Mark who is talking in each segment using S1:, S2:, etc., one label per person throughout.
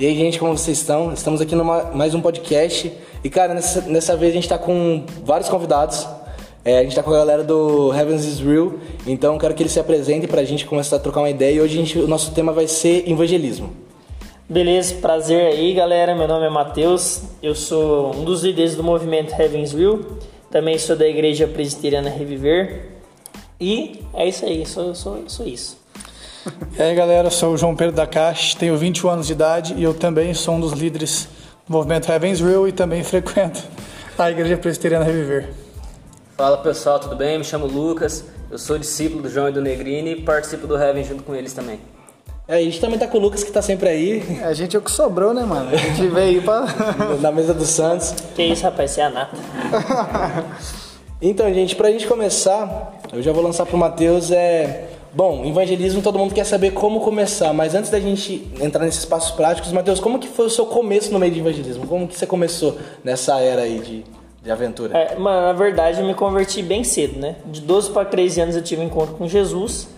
S1: E aí, gente, como vocês estão? Estamos aqui numa mais um podcast. E, cara, nessa, nessa vez a gente tá com vários convidados. É, a gente tá com a galera do Heavens is Real. Então, quero que eles se apresentem pra gente começar a trocar uma ideia. E hoje a gente, o nosso tema vai ser evangelismo.
S2: Beleza, prazer aí, galera. Meu nome é Matheus. Eu sou um dos líderes do movimento Heavens Real. Também sou da Igreja Presbiteriana Reviver. E é isso aí, sou, sou, sou isso.
S3: E aí galera, eu sou o João Pedro da Caixa, tenho 21 anos de idade e eu também sou um dos líderes do movimento Heavens Real e também frequento a Igreja Presbiteriana Reviver.
S4: Fala pessoal, tudo bem? Me chamo Lucas, eu sou discípulo do João e do Negrini e participo do Heaven junto com eles também.
S1: É, a gente também tá com o Lucas que tá sempre aí,
S5: A gente é o que sobrou, né, mano? A gente veio aí pra.
S1: na mesa do Santos.
S2: Que isso, rapaz, você é a nata.
S1: Então, gente, pra gente começar, eu já vou lançar pro Matheus é. Bom, evangelismo todo mundo quer saber como começar, mas antes da gente entrar nesses passos práticos, Matheus, como que foi o seu começo no meio de evangelismo? Como que você começou nessa era aí de, de aventura?
S2: É, mano, na verdade eu me converti bem cedo, né? De 12 para 13 anos eu tive um encontro com Jesus.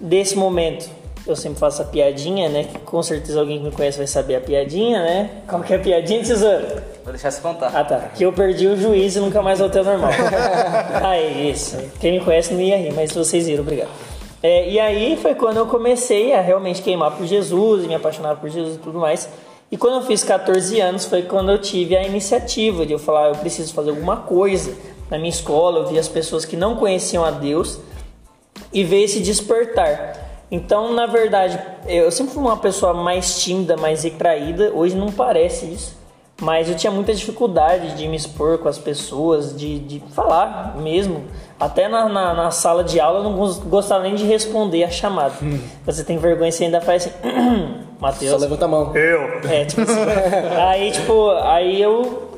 S2: Desse momento eu sempre faço a piadinha, né? Que com certeza alguém que me conhece vai saber a piadinha, né? Qual que é a piadinha, tesouro?
S4: Vou deixar você contar.
S2: Ah tá, que eu perdi o juízo e nunca mais voltei ao normal. ah, é isso. Quem me conhece não ia rir, mas vocês viram, obrigado. É, e aí foi quando eu comecei a realmente queimar por Jesus e me apaixonar por Jesus e tudo mais. E quando eu fiz 14 anos foi quando eu tive a iniciativa de eu falar, eu preciso fazer alguma coisa. Na minha escola eu vi as pessoas que não conheciam a Deus e ver esse despertar. Então, na verdade, eu sempre fui uma pessoa mais tímida, mais retraída. Hoje não parece isso. Mas eu tinha muita dificuldade de me expor com as pessoas, de, de falar mesmo. Até na, na, na sala de aula eu não gos- gostava nem de responder a chamada. Você tem vergonha, você ainda faz assim,
S1: Só
S2: Matheus.
S1: levanta a mão.
S2: É, tipo assim. aí, tipo, aí eu,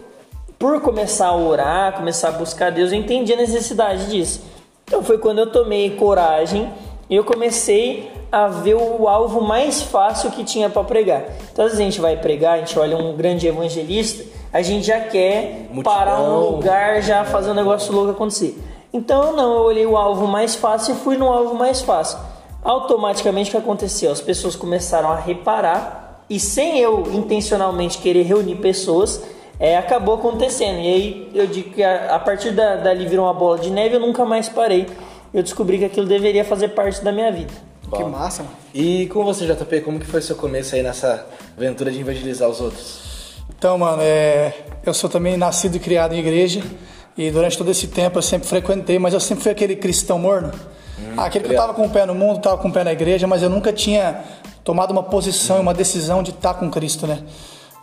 S2: por começar a orar, começar a buscar Deus, eu entendi a necessidade disso. Então foi quando eu tomei coragem e eu comecei a ver o alvo mais fácil que tinha para pregar. Então, às vezes a gente vai pregar, a gente olha um grande evangelista, a gente já quer
S1: Multidão.
S2: parar um lugar, já fazer um negócio louco acontecer. Então, não, eu olhei o alvo mais fácil e fui no alvo mais fácil. Automaticamente o que aconteceu? As pessoas começaram a reparar e sem eu intencionalmente querer reunir pessoas, é, acabou acontecendo. E aí eu digo que a, a partir da, dali virou uma bola de neve, eu nunca mais parei. Eu descobri que aquilo deveria fazer parte da minha vida.
S5: Que massa, mano.
S1: E com você, JP, como que foi seu começo aí nessa aventura de evangelizar os outros?
S3: Então, mano, é, eu sou também nascido e criado em igreja e durante todo esse tempo eu sempre frequentei, mas eu sempre fui aquele cristão morno. aquele que eu tava com o pé no mundo, tava com o pé na igreja, mas eu nunca tinha tomado uma posição uma decisão de estar com Cristo, né?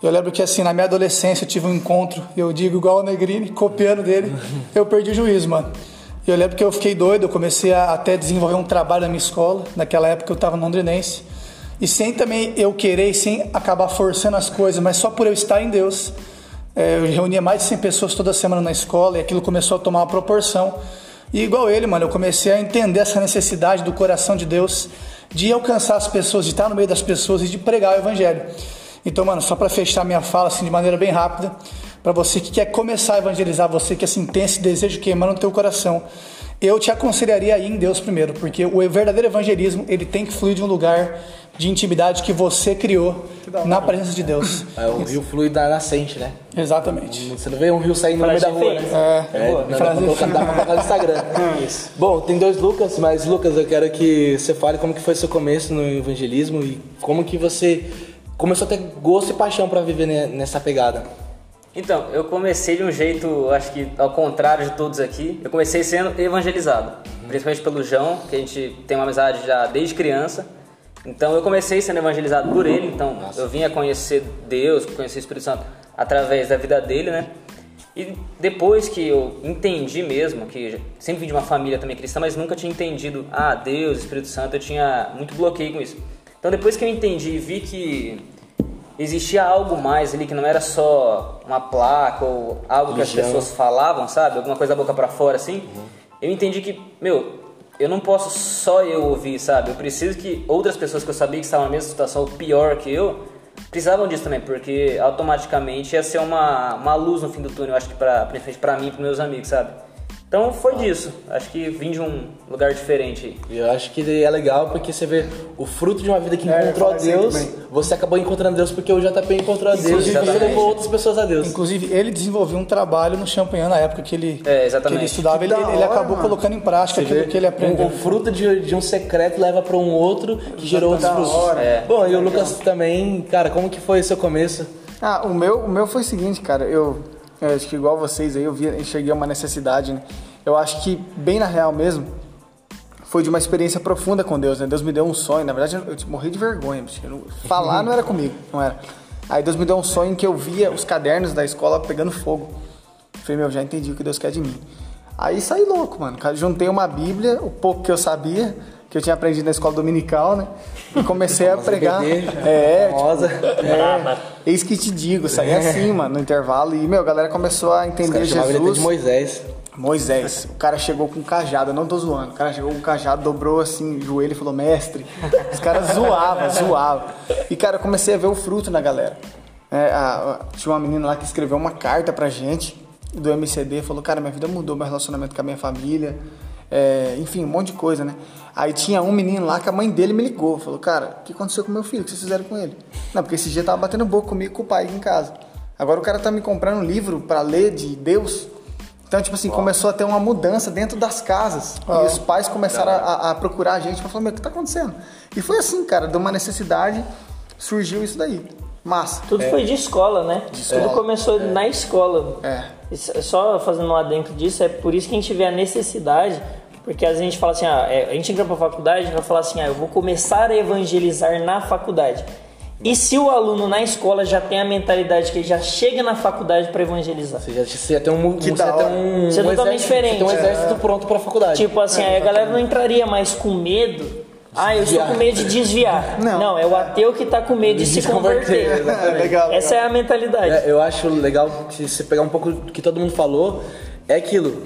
S3: Eu lembro que assim, na minha adolescência eu tive um encontro, eu digo igual o Negrini, copiando dele, eu perdi o juízo, mano. E eu lembro que eu fiquei doido, eu comecei a até desenvolver um trabalho na minha escola, naquela época eu estava no Londrinense. E sem também eu querer, sem acabar forçando as coisas, mas só por eu estar em Deus, é, eu reunia mais de 100 pessoas toda semana na escola e aquilo começou a tomar uma proporção. E igual ele, mano, eu comecei a entender essa necessidade do coração de Deus de alcançar as pessoas, de estar no meio das pessoas e de pregar o evangelho. Então, mano, só para fechar minha fala assim de maneira bem rápida, para você que quer começar a evangelizar, você que assim tem esse desejo queimando no teu coração, eu te aconselharia a ir em Deus primeiro, porque o verdadeiro evangelismo, ele tem que fluir de um lugar de intimidade que você criou na presença de Deus.
S1: É, o rio flui da nascente, né?
S3: Exatamente.
S1: Você não vê um rio saindo no meio da rua, né?
S3: É,
S1: É,
S3: boa.
S1: não, dá, pra colocar, dá pra colocar no Instagram. Bom, tem dois Lucas, mas Lucas, eu quero que você fale como que foi seu começo no evangelismo e como que você começou a ter gosto e paixão pra viver ne- nessa pegada.
S4: Então, eu comecei de um jeito, acho que ao contrário de todos aqui, eu comecei sendo evangelizado, principalmente pelo João, que a gente tem uma amizade já desde criança. Então, eu comecei sendo evangelizado por ele, então eu vinha conhecer Deus, conhecer o Espírito Santo através da vida dele, né? E depois que eu entendi mesmo, que sempre vim de uma família também cristã, mas nunca tinha entendido, ah, Deus, Espírito Santo, eu tinha muito bloqueio com isso. Então depois que eu entendi e vi que existia algo mais ali, que não era só uma placa ou algo que as pessoas falavam, sabe? Alguma coisa da boca pra fora assim. Eu entendi que, meu, eu não posso só eu ouvir, sabe? Eu preciso que outras pessoas que eu sabia que estavam na mesma situação pior que eu, precisavam disso também, porque automaticamente ia ser uma, uma luz no fim do túnel, eu acho que pra, principalmente pra mim e pros meus amigos, sabe? Então foi disso. Acho que vim de um lugar diferente aí.
S1: E eu acho que é legal porque você vê o fruto de uma vida que
S5: É,
S1: encontrou a Deus. Você acabou encontrando Deus porque o JP encontrou a Deus e você levou outras pessoas a Deus.
S3: Inclusive, ele desenvolveu um trabalho no Champagnat na época que ele,
S4: É,
S3: que ele estudava.
S5: Que
S3: Ele, ele
S5: hora,
S3: acabou
S5: mano.
S3: colocando em prática
S1: Você
S3: aquilo
S1: vê
S3: que ele aprendeu.
S1: O, o fruto de, de um secreto leva para um outro que gerou outros frutos.
S5: hora.
S4: É.
S1: Bom, e o Lucas também, cara, como que foi o seu começo?
S5: Ah, o meu, o meu foi o seguinte, cara. Eu, eu acho que igual vocês aí, eu vi, enxerguei uma necessidade, né? Eu acho que, bem na real mesmo, foi de uma experiência profunda com Deus, né? Deus me deu um sonho. Na verdade, eu, morri de vergonha, não- falar não era comigo, não era. Aí Deus me deu um sonho em que eu via os cadernos da escola pegando fogo. Falei, meu, já entendi o que Deus quer de mim. Aí saí louco, mano. Juntei uma Bíblia, o pouco que eu sabia, que eu tinha aprendido na escola dominical, né? E comecei a pregar. É, tipo,
S1: famosa.
S2: Braba.
S5: Eis que te digo, saí assim, mano, no intervalo. E, meu, a galera começou a
S1: Os
S5: entender
S1: caras chamavam ele
S5: Jesus.
S1: de Moisés.
S5: Moisés, o cara chegou com um cajado, eu não tô zoando. O cara chegou com um cajado, dobrou assim, o joelho e falou, mestre. Os caras zoavam, zoavam. E, cara, eu comecei a ver o fruto na galera. É, a- a- tinha uma menina lá que escreveu uma carta pra gente, do MCD, falou, cara, minha vida mudou, meu relacionamento com a minha família. É, enfim, um monte de coisa, né? Aí tinha um menino lá que a mãe dele me ligou, falou, cara, o que aconteceu com meu filho? O que vocês fizeram com ele? Não, porque esse dia tava batendo boca comigo e com o pai aqui em casa. Agora o cara tá me comprando um livro pra ler de Deus. Então, tipo assim, começou a ter uma mudança dentro das casas. E os pais começaram a, a procurar a gente pra falar, meu, o que tá acontecendo? E foi assim, cara, de uma necessidade, surgiu isso daí. Massa.
S2: Tudo foi de escola, né? Tudo começou na escola.
S5: É.
S2: Só fazendo um adentro disso, é por isso que a gente vê a necessidade, porque às vezes a gente fala assim, ah, é, a gente entra pra faculdade, gente vai falar assim, ah, eu vou começar a evangelizar na faculdade. E se o aluno na escola já tem a mentalidade que ele já chega na faculdade para evangelizar?
S1: Você já você tem um,
S5: Que
S1: você tem um,
S2: é
S1: um
S2: totalmente
S1: exército,
S2: diferente.
S1: Você tem um exército pronto pra faculdade.
S2: Tipo assim, aí a galera não entraria mais com medo. Ah, eu estou com medo de desviar.
S5: Não.
S2: Não, é o ateu que tá com medo de se converter.
S5: legal.
S2: Essa é a mentalidade.
S1: É, eu acho legal que se você pegar um pouco do que todo mundo falou, é aquilo.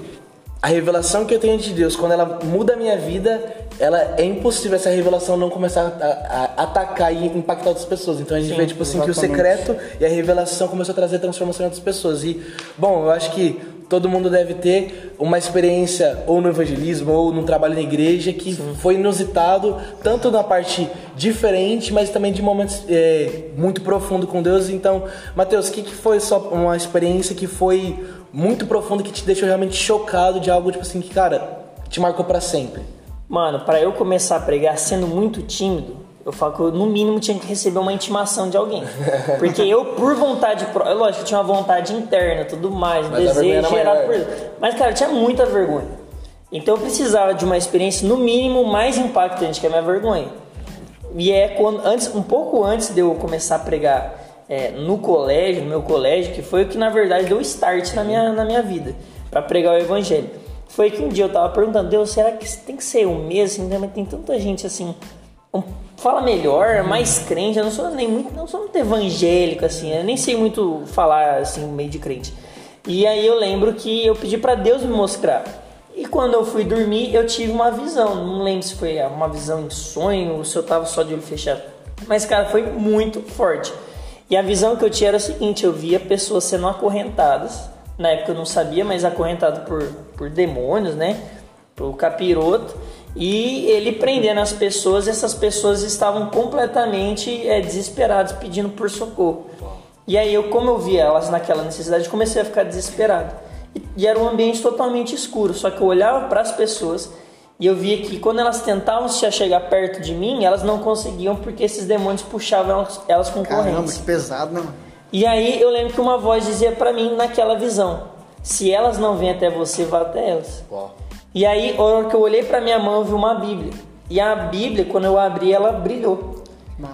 S1: A revelação que eu tenho de Deus, quando ela muda a minha vida, ela é impossível essa revelação não começar a, a- atacar e impactar outras pessoas. Então a gente vê tipo assim que o secreto e a revelação começou a trazer transformação em outras pessoas. E bom, eu acho que todo mundo deve ter uma experiência ou no evangelismo ou num trabalho na igreja que foi inusitado, tanto na parte diferente, mas também de momentos é, muito profundo com Deus. Então, Mateus, o que, que foi só uma experiência que foi muito profunda que te deixou realmente chocado de algo tipo assim que, cara, te marcou pra sempre?
S2: Mano, pra eu começar a pregar sendo muito tímido, eu falo que eu, no mínimo, tinha que receber uma intimação de alguém. Porque eu, por vontade própria, lógico, eu tinha uma vontade interna, tudo mais,
S1: vergonha
S2: desejo
S1: era
S2: gerado por. Mas, cara, eu tinha muita vergonha. Então eu precisava de uma experiência, no mínimo, mais impactante que a minha vergonha. E é quando, antes, um pouco antes de eu começar a pregar é, no colégio, no meu colégio, que foi o que na verdade deu start na minha, na minha vida, para pregar o evangelho. Foi que um dia eu tava perguntando, Deus, será que tem que ser o mesmo? Assim, tem tanta gente assim, um- fala melhor, mais crente. Eu não sou nem muito, não sou muito evangélico assim, eu nem sei muito falar assim, meio de crente. E aí eu lembro que eu pedi para Deus me mostrar. E quando eu fui dormir, eu tive uma visão. Não lembro se foi uma visão em sonho ou se eu tava só de olho fechado. Mas, cara, foi muito forte. E a visão que eu tinha era a seguinte: eu via pessoas sendo acorrentadas. Na época eu não sabia, mas acorrentado por, por demônios, né? Por capiroto. E ele prendendo as pessoas, essas pessoas estavam completamente é, desesperadas, pedindo por socorro. E aí, eu, como eu via elas naquela necessidade, comecei a ficar desesperado. E, e era um ambiente totalmente escuro, só que eu olhava para as pessoas e eu via que quando elas tentavam se chegar perto de mim, elas não conseguiam porque esses demônios puxavam elas, elas com
S5: Caramba,
S2: correntes.
S5: que pesado, né, mano?
S2: E aí eu lembro que uma voz dizia para mim naquela visão: se elas não vêm até você, vá até elas. E aí, a hora que eu olhei para minha mão, eu vi uma Bíblia. E a Bíblia, quando eu abri, ela brilhou.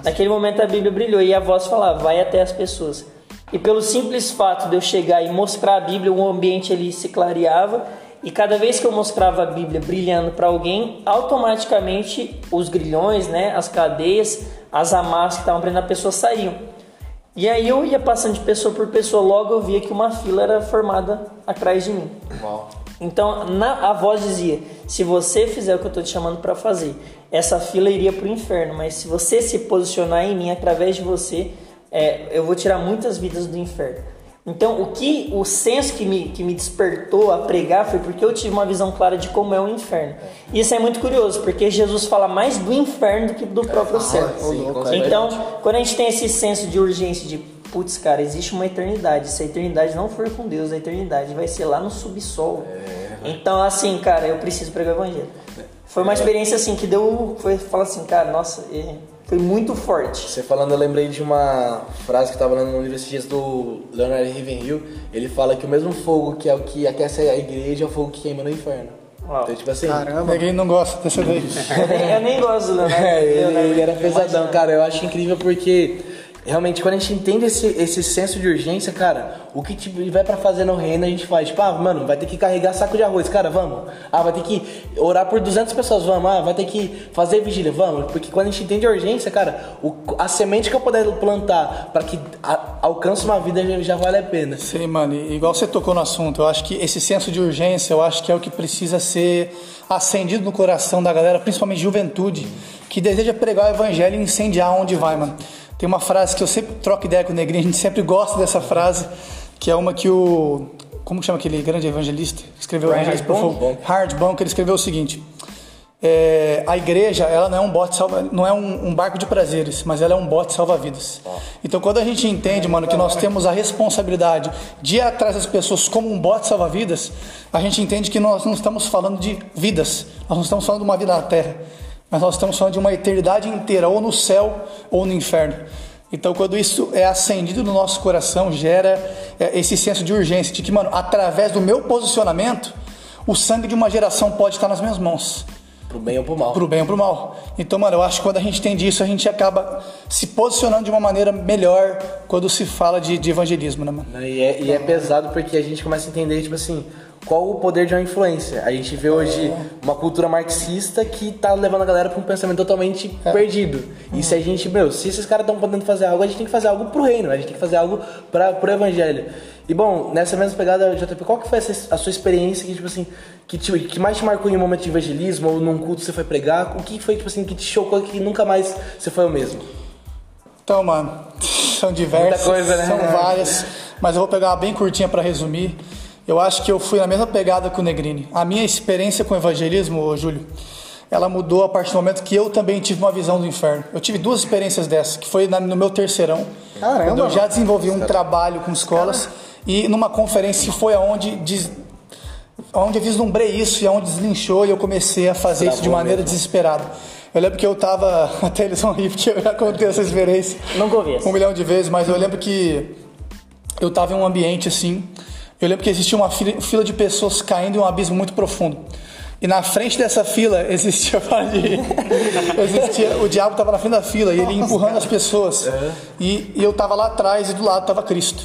S2: Naquele momento a Bíblia brilhou e a voz falava: vai até as pessoas. E pelo simples fato de eu chegar e mostrar a Bíblia, o ambiente ali se clareava. E cada vez que eu mostrava a Bíblia brilhando para alguém, automaticamente os grilhões, né, as cadeias, as amarras que estavam prendendo a pessoa saíam. E aí eu ia passando de pessoa por pessoa, logo eu via que uma fila era formada atrás de mim. Então na, a voz dizia: se você fizer o que eu estou te chamando para fazer, essa fila iria para o inferno, mas se você se posicionar em mim através de você, é, eu vou tirar muitas vidas do inferno. Então, o que o senso que me, que me despertou a pregar foi porque eu tive uma visão clara de como é o inferno. E isso é muito curioso, porque Jesus fala mais do inferno do que do próprio céu.
S1: sim, com certeza.
S2: Então, quando a gente tem esse senso de urgência de putz, cara, existe uma eternidade. Se a eternidade não for com Deus, a eternidade vai ser lá no subsolo. Então, assim, cara, eu preciso pregar o evangelho. Foi uma experiência assim que deu, foi falar assim, cara, nossa, é, foi muito forte.
S1: Você falando, eu lembrei de uma frase que eu tava lendo no livro esses dias do Leonard Ravenhill. Ele fala que o mesmo fogo que é o que aquece a igreja é o fogo que queima no inferno.
S2: Uau.
S1: Então, tipo assim.
S5: Caramba.
S3: Ninguém não gosta dessa daí.
S2: Eu nem, eu nem gosto do Leonardo.
S1: É, ele, ele era pesadão,
S2: imagina.
S1: cara. Eu acho incrível porque realmente quando a gente entende esse, esse senso de urgência, cara, o que vai pra fazer no reino a gente faz. Tipo, ah, mano, vai ter que carregar saco de arroz, cara, vamos. Ah, vai ter que orar por 200 pessoas, vamos. Ah, vai ter que fazer vigília, vamos. Porque quando a gente entende a urgência, cara, o, a semente que eu puder plantar pra que a- alcance uma vida já, já vale a pena.
S3: Sim, mano, e igual você tocou no assunto, eu acho que esse senso de urgência, eu acho que é o que precisa ser acendido no coração da galera, principalmente juventude, que deseja pregar o evangelho e incendiar onde vai, mano. Tem uma frase que eu sempre troco ideia com o Negrinho, a gente sempre gosta dessa frase, que é uma que o. Como chama aquele grande evangelista? Escreveu o Evangelista Fogo? Hardbon, que ele escreveu o seguinte. É, a igreja ela não é um bote salva, não é um, um barco de prazeres, mas ela é um bote salva-vidas. Então quando a gente entende, mano, que nós temos a responsabilidade de ir atrás das pessoas como um bote salva-vidas, a gente entende que nós não estamos falando de vidas, nós não estamos falando de uma vida na terra, mas nós estamos falando de uma eternidade inteira, ou no céu ou no inferno. Então, quando isso é acendido no nosso coração, gera é, esse senso de urgência, de que, mano, através do meu posicionamento, o sangue de uma geração pode estar nas minhas mãos.
S1: Pro bem ou pro mal.
S3: Pro bem ou pro mal. Então, mano, eu acho que quando a gente entende isso, a gente acaba se posicionando de uma maneira melhor quando se fala de, de evangelismo, né, mano?
S1: E é, e é pesado porque a gente começa a entender, tipo assim, qual o poder de uma influência. A gente vê hoje uma cultura marxista que tá levando a galera pra um pensamento totalmente perdido. E se a gente, meu, se esses caras estão podendo fazer algo, a gente tem que fazer algo pro reino, a gente tem que fazer algo pra, pro evangelho. E bom, nessa mesma pegada, JP, qual que foi a sua experiência que, tipo assim, que, te- que mais te marcou em um momento de evangelismo ou num culto que você foi pregar? O que foi, tipo assim, que te chocou que nunca mais você foi o mesmo?
S3: Então, mano, são diversas,
S1: Muita coisa, né?
S3: são várias, mas eu vou pegar uma bem curtinha para resumir. Eu acho que eu fui na mesma pegada que o Negrini. A minha experiência com o evangelismo, Júlio, ela mudou a partir do momento que eu também tive uma visão do inferno. Eu tive duas experiências dessas, que foi na- no meu terceirão,
S5: Caramba,
S3: quando eu já desenvolvi um trabalho com escolas e numa conferência que foi aonde des- onde eu vislumbrei isso e onde deslinchou e eu comecei a fazer isso de
S1: Travou
S3: maneira
S1: mesmo.
S3: desesperada. Eu lembro que eu tava, até eles vão rir porque eu já contei essa experiência
S2: Nunca ouvi essa.
S3: um milhão de vezes, mas eu lembro que eu estava em um ambiente assim. Eu lembro que existia uma fila, de pessoas caindo em um abismo muito profundo. E na frente dessa fila existia, existia o diabo estava na frente da fila e ele ia empurrando as pessoas. E, e eu estava lá atrás e do lado estava Cristo.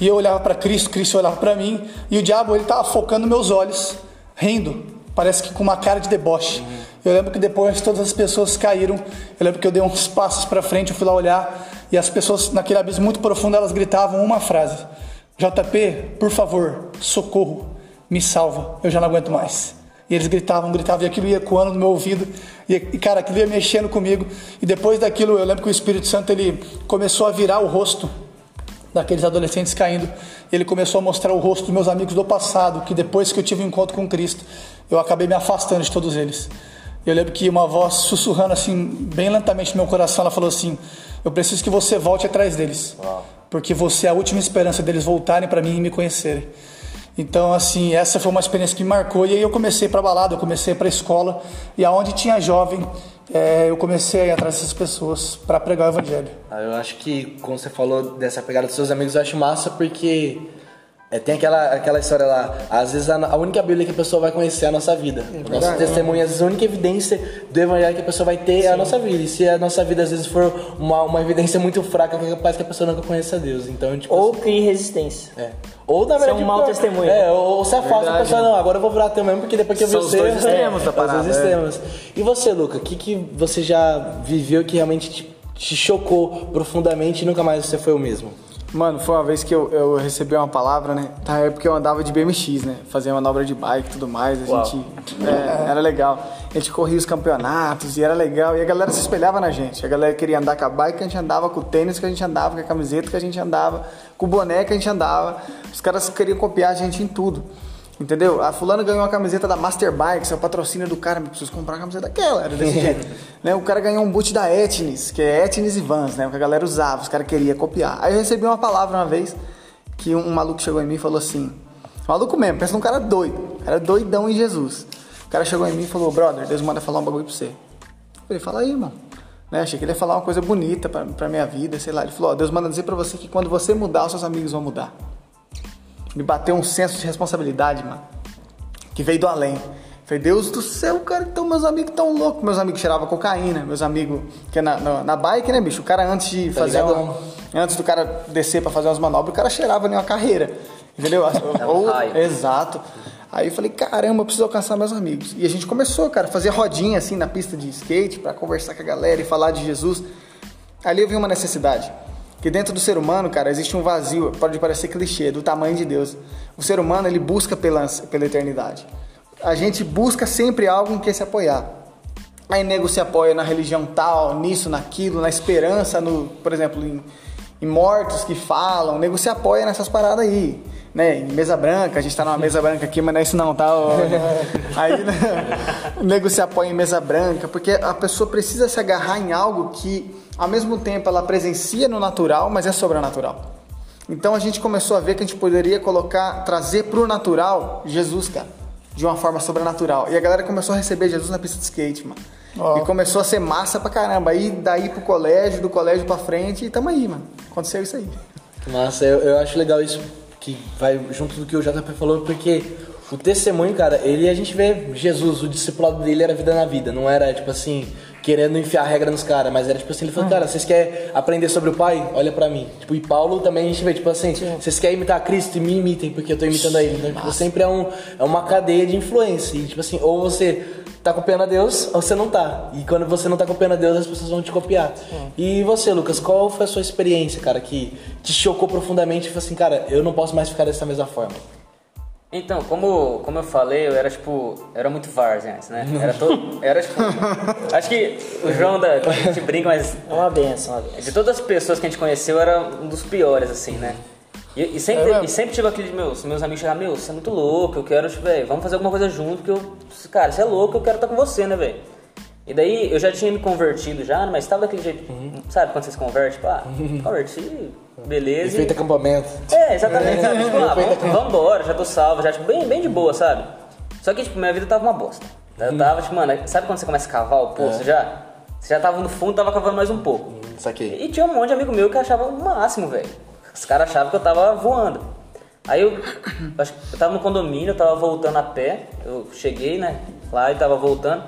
S3: E eu olhava para Cristo, Cristo olhava para mim e o diabo ele estava focando meus olhos, rindo, parece que com uma cara de deboche. Eu lembro que depois todas as pessoas caíram. Eu lembro que eu dei uns passos para frente, eu fui lá olhar e as pessoas naquele abismo muito profundo elas gritavam uma frase: JP, por favor, socorro, me salva, eu já não aguento mais. E eles gritavam, gritavam, e aquilo ia ecoando no meu ouvido, e, cara, aquilo ia mexendo comigo. E depois daquilo, eu lembro que o Espírito Santo ele começou a virar o rosto daqueles adolescentes caindo. Ele começou a mostrar o rosto dos meus amigos do passado, que depois que eu tive um encontro com Cristo, eu acabei me afastando de todos eles. Eu lembro que uma voz sussurrando assim, bem lentamente no meu coração, ela falou assim: Eu preciso que você volte atrás deles, porque você é a última esperança deles voltarem para mim e me conhecerem. Então, assim, essa foi uma experiência que me marcou. E aí eu comecei para balada, eu comecei para escola. E aonde tinha jovem, eh, eu comecei a ir atrás dessas pessoas para pregar o evangelho.
S1: Ah, Eu acho que, como você falou dessa pegada dos seus amigos, eu acho massa porque é, tem aquela, aquela história lá. Às vezes a, a única Bíblia que a pessoa vai conhecer é a nossa vida. o nosso testemunho, às vezes a única evidência do Evangelho que a pessoa vai ter é a nossa vida. E se a nossa vida às vezes for uma, uma evidência muito fraca, é capaz que a pessoa nunca conheça a Deus. Então, tipo,
S2: Ou crie resistência.
S1: é. Ou na verdade.
S2: um mau testemunho.
S1: É, ou, se afasta a
S5: Verdade.
S1: pessoa, não, agora eu vou virar teu mesmo, porque depois que eu vi
S5: São os
S1: você.
S5: dois extremos da
S1: é,
S5: parada,
S1: Os dois
S5: é.
S1: extremos. E você, Luca, o que, que você já viveu que realmente te, te chocou profundamente e nunca mais você foi o mesmo?
S5: Mano, foi uma vez que eu, eu recebi uma palavra, né? Na época eu andava de BMX, né? Fazia manobra de bike e tudo mais. A
S2: Uau.
S5: gente. é, era legal. A gente corria os campeonatos e era legal. E a galera se espelhava na gente. A galera queria andar com a bike, a gente andava com o tênis que a gente andava, com a camiseta que a gente andava, com o boné que a gente andava. Os caras queriam copiar a gente em tudo. Entendeu? A fulana ganhou uma camiseta da Master Bikes, é o patrocínio do cara, me preciso comprar uma camiseta daquela, era desse jeito. né? O cara ganhou um boot da Etnis, que é Etnis e Vans, né? O que a galera usava, os caras queriam copiar. Aí eu recebi uma palavra uma vez que um maluco chegou em mim e falou assim: maluco mesmo, pensa num cara doido, cara doidão em Jesus. O cara chegou em mim e falou: brother, Deus manda falar um bagulho pra você. Eu falei: fala aí, irmão. Né? Achei que ele ia falar uma coisa bonita pra, pra minha vida, sei lá. Ele falou: ó, Deus manda dizer pra você que quando você mudar, os seus amigos vão mudar. Me bateu um senso de responsabilidade, mano, que veio do além. Falei, Deus do céu, cara, então meus amigos tão loucos. Meus amigos cheiravam cocaína, meus amigos, que é na, na, na bike, né, bicho? O cara antes de
S1: Tá
S5: fazer uma, Antes do cara descer pra fazer umas manobras, o cara cheirava em uma carreira. Entendeu? Ou- exato. Aí eu falei, caramba, eu preciso alcançar meus amigos. E a gente começou, cara, a fazer rodinha assim na pista de skate pra conversar com a galera e falar de Jesus. Ali eu vi uma necessidade. Que dentro do ser humano, cara, existe um vazio, pode parecer clichê, do tamanho de Deus. O ser humano, ele busca pela, pela eternidade. A gente busca sempre algo em que se apoiar. Aí nego se apoia na religião tal, nisso, naquilo, na esperança, no, por exemplo, em, em mortos que falam. O nego se apoia nessas paradas aí. Né? Em mesa branca, a gente tá numa mesa branca aqui, mas não é isso não, tá? Aí né? o nego se apoia em mesa branca, porque a pessoa precisa se agarrar em algo que, ao mesmo tempo, ela presencia no natural, mas é sobrenatural. Então a gente começou a ver que a gente poderia colocar, trazer pro natural Jesus, cara, de uma forma sobrenatural. E a galera começou a receber Jesus na pista de skate, mano.
S3: Ó.
S5: E começou a ser massa pra caramba. Aí daí pro colégio, do colégio pra frente, e tamo aí, mano. Aconteceu isso aí.
S1: Massa, eu, eu acho legal isso que vai junto do que o JP falou, porque o testemunho, cara, ele a gente vê Jesus, o discipulado dele era vida na vida, não era tipo assim, querendo enfiar regra nos caras, mas era tipo assim, ele falou, cara, vocês querem aprender sobre o Pai? Olha pra mim. Tipo, e Paulo também a gente vê, tipo assim, vocês querem imitar Cristo e me imitem, porque eu tô imitando a ele. Então, tipo, sempre é, um, é uma cadeia de influência. E tipo assim, ou você tá copiando a Deus ou você não tá. E quando você não tá copiando a Deus, as pessoas vão te copiar. E você, Lucas, qual foi a sua experiência, cara, que te chocou profundamente e falou assim, cara, eu não posso mais ficar dessa mesma forma?
S4: Então, como, como eu falei, eu era tipo. Eu era muito várzea antes, né? Era todo. Era tipo. acho que o João da. A gente brinca, mas
S2: É uma benção, uma benção.
S4: de todas as pessoas que a gente conheceu, eu era um dos piores, assim, né? E, e sempre,
S5: É
S4: e sempre tive aquele de meus, meus amigos chegavam, meu, você é muito louco, eu quero, tipo, velho, vamos fazer alguma coisa junto, que eu. Cara, você é louco, eu quero estar com você, né, velho? E daí eu já tinha me convertido já, mas tava daquele jeito. Sabe quando você se converte? Tipo, ah, converti, beleza. e-
S1: Efeito acampamento.
S4: é, exatamente, sabe? Tipo, ah, vamos, vambora, já tô salvo, já, tipo, bem, bem de boa, sabe? Só que, tipo, minha vida tava uma bosta. Eu tava, tipo, mano, sabe quando você começa a cavar o poço já? Você já tava no fundo, tava cavando mais um pouco.
S1: Saquei.
S4: E tinha um monte de amigo meu que achava o máximo, velho. Os caras achavam que eu tava voando. Aí eu, eu tava no condomínio, eu tava voltando a pé. Eu cheguei, né, lá e tava voltando.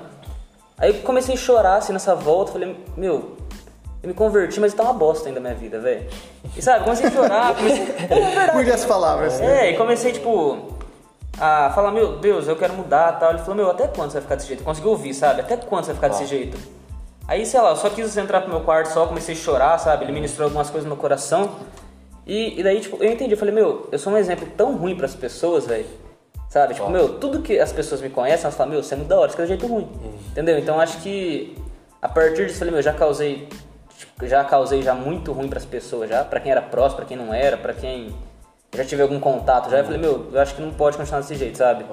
S4: Aí eu comecei a chorar, assim, nessa volta. Falei, meu, eu me converti, mas tá uma bosta ainda a minha vida, velho. E sabe, comecei a chorar, comecei... É
S5: as palavras. né?
S4: É, e comecei, tipo, a falar, meu Deus, eu quero mudar tal. Ele falou, meu, até quando você vai ficar desse jeito? Consegui ouvir, sabe? Até quando você vai ficar desse jeito? Aí, sei lá, eu só quis entrar pro meu quarto só, comecei a chorar, sabe? Ele ministrou algumas coisas no meu coração. E, e daí, tipo, eu entendi, eu falei, meu, eu sou um exemplo tão ruim pras pessoas, velho. Sabe? Tipo, meu, tudo que as pessoas me conhecem, elas falam, meu, você é muito da hora, você é de jeito ruim. Entendeu? Então acho que a partir disso, eu falei, meu, já causei tipo, já causei já muito ruim pras pessoas já, pra quem era próximo, pra quem não era, pra quem já tive algum contato já, eu falei, meu, eu acho que não pode continuar desse jeito, sabe?